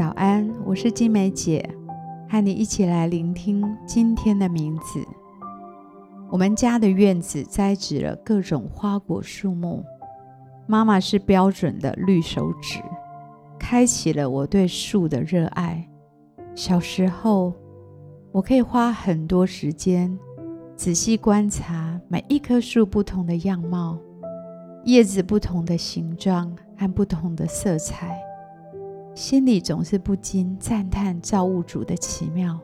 早安，我是金梅姐，和你一起来聆听今天的名字。我们家的院子栽植了各种花果树木，妈妈是标准的绿手指，开启了我对树的热爱。小时候，我可以花很多时间仔细观察每一棵树不同的样貌，叶子不同的形状和不同的色彩，心里总是不禁赞叹造物主的奇妙。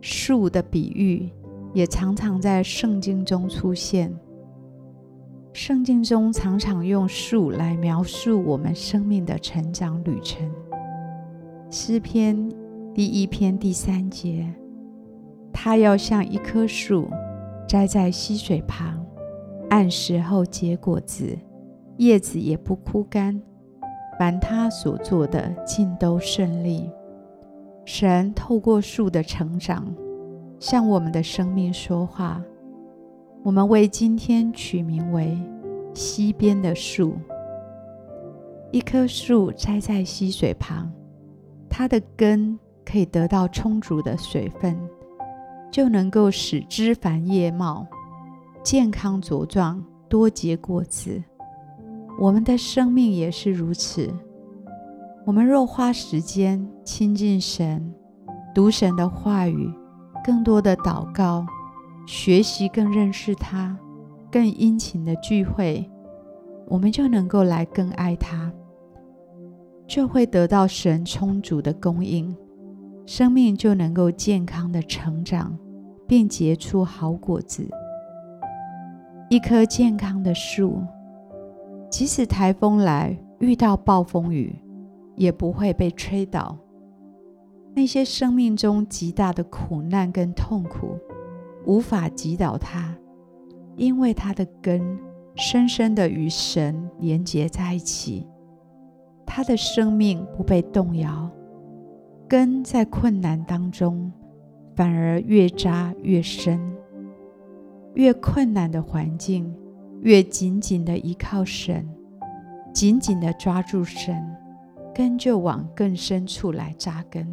树的比喻也常常在圣经中出现，圣经中常常用树来描述我们生命的成长旅程。诗篇第一篇第三节，它要像一棵树栽在溪水旁，按时候结果子，叶子也不枯干，凡他所做的尽都顺利。神透过树的成长，向我们的生命说话。我们为今天取名为溪边的树。一棵树栽在溪水旁。它的根可以得到充足的水分，就能够使枝繁叶茂、健康茁壮、多结果子。我们的生命也是如此。我们若花时间亲近神，读神的话语，更多的祷告，学习更认识他，更殷勤的聚会，我们就能够来更爱他。就会得到神充足的供应，生命就能够健康的成长，并结出好果子。一棵健康的树，即使台风来，遇到暴风雨，也不会被吹倒。那些生命中极大的苦难跟痛苦，无法击倒它，因为它的根深深的与神连结在一起。他的生命不被动摇，根在困难当中反而越扎越深。越困难的环境，越紧紧的依靠神，紧紧的抓住神，根就往更深处来扎根。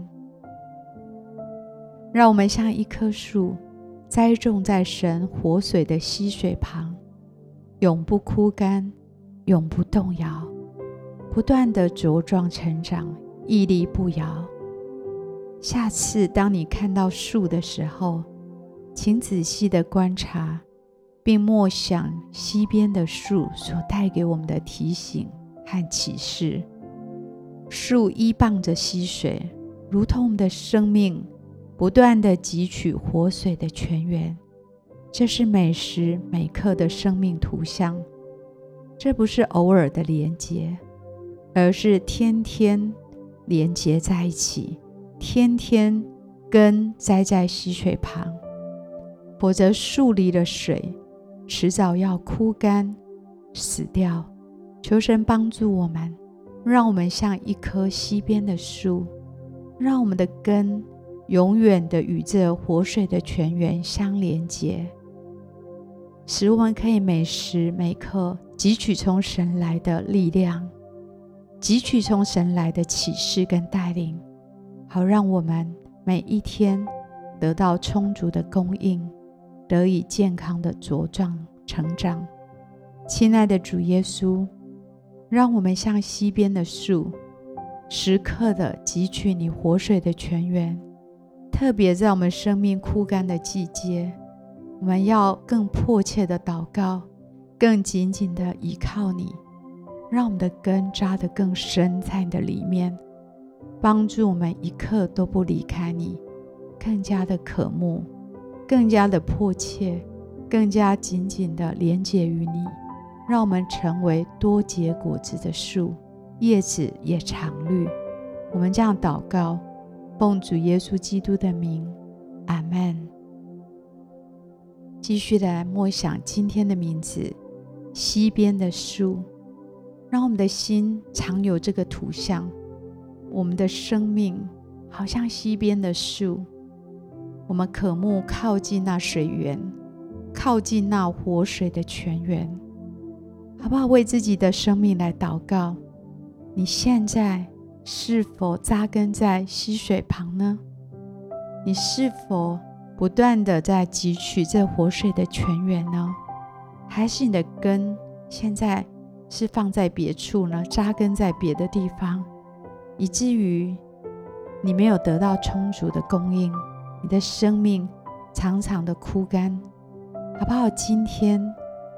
让我们像一棵树，栽种在神活水的溪水旁，永不枯干，永不动摇。不断的茁壮成长，屹立不摇。下次当你看到树的时候，请仔细的观察，并默想溪边的树所带给我们的提醒和启示。树依傍着溪水，如同我们的生命，不断的汲取活水的泉源。这是每时每刻的生命图像，这不是偶尔的连接。而是天天连接在一起，天天根栽在溪水旁，否则树离了水，迟早要枯干死掉。求神帮助我们，让我们像一棵溪边的树，让我们的根永远的与这活水的泉源相连结，使我们可以每时每刻汲取从神来的力量。汲取从神来的启示跟带领，好让我们每一天得到充足的供应，得以健康的茁壮成长。亲爱的主耶稣，让我们像溪边的树，时刻的汲取你活水的泉源。特别在我们生命枯干的季节，我们要更迫切的祷告，更紧紧的依靠你。让我们的根扎得更深，在你的里面，帮助我们一刻都不离开你，更加的渴慕，更加的迫切，更加紧紧的连结于你。让我们成为多结果子的树，叶子也常绿。我们这样祷告，奉主耶稣基督的名，阿门。继续来默想今天的名字：西边的树。让我们的心常有这个图像，我们的生命好像西边的树，我们渴慕靠近那水源，靠近那活水的泉源，好不好？为自己的生命来祷告。你现在是否扎根在溪水旁呢？你是否不断地在汲取这活水的泉源呢？还是你的根现在是放在别处呢？扎根在别的地方，以至于你没有得到充足的供应，你的生命常常的枯干，好不好？今天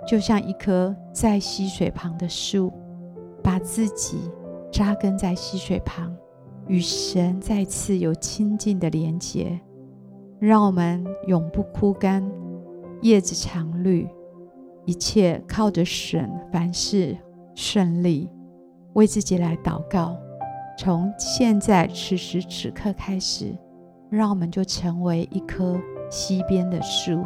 就像一棵在溪水旁的树，把自己扎根在溪水旁，与神再次有亲近的连结，让我们永不枯干，叶子常绿，一切靠着神，凡事顺利。为自己来祷告，从现在此时此刻开始，让我们就成为一棵溪边的树。